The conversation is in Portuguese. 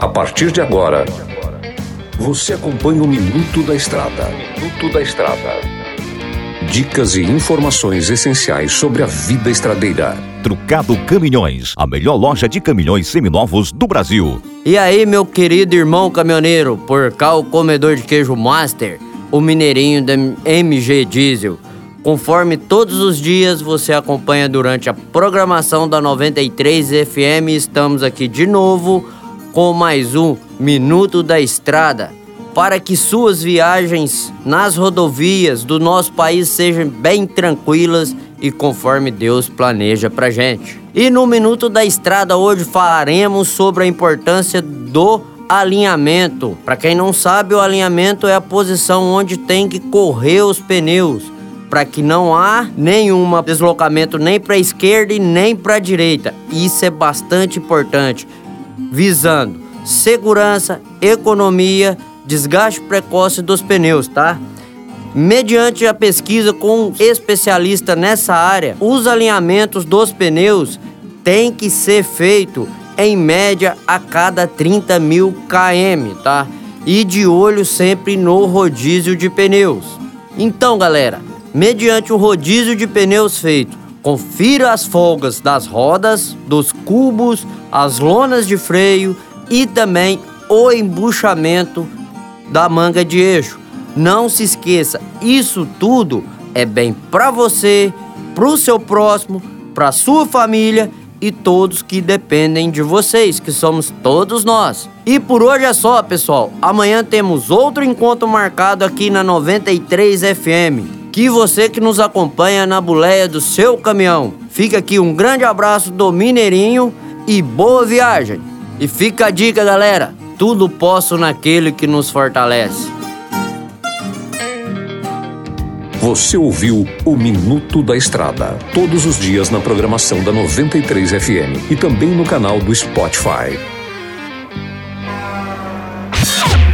A partir de agora, você acompanha o Minuto da Estrada. Minuto da Estrada. Dicas e informações essenciais sobre a vida estradeira. Trucado Caminhões, a melhor loja de caminhões seminovos do Brasil. E aí, meu querido irmão caminhoneiro, por cá o comedor de queijo Master, o mineirinho da MG Diesel. Conforme todos os dias você acompanha durante a programação da 93 FM, estamos aqui de novo com mais um Minuto da Estrada para que suas viagens nas rodovias do nosso país sejam bem tranquilas e conforme Deus planeja pra gente. E no Minuto da Estrada hoje falaremos sobre a importância do alinhamento. Para quem não sabe, o alinhamento é a posição onde tem que correr os pneus para que não há nenhum deslocamento nem para a esquerda e nem para a direita. Isso é bastante importante, visando segurança, economia, desgaste precoce dos pneus, tá? Mediante a pesquisa com um especialista nessa área, os alinhamentos dos pneus têm que ser feito em média a cada 30 mil km, tá? E de olho sempre no rodízio de pneus. Então, galera, mediante o rodízio de pneus feito, confira as folgas das rodas, dos cubos, as lonas de freio e também o embuchamento da manga de eixo. Não se esqueça, isso tudo é bem para você, para o seu próximo, para sua família e todos que dependem de vocês, que somos todos nós. E por hoje é só, pessoal. Amanhã temos outro encontro marcado aqui na 93 FM que você que nos acompanha na boleia do seu caminhão. Fica aqui um grande abraço do Mineirinho e boa viagem. E fica a dica, galera: tudo posso naquele que nos fortalece. Você ouviu o Minuto da Estrada, todos os dias na programação da 93 FM e também no canal do Spotify.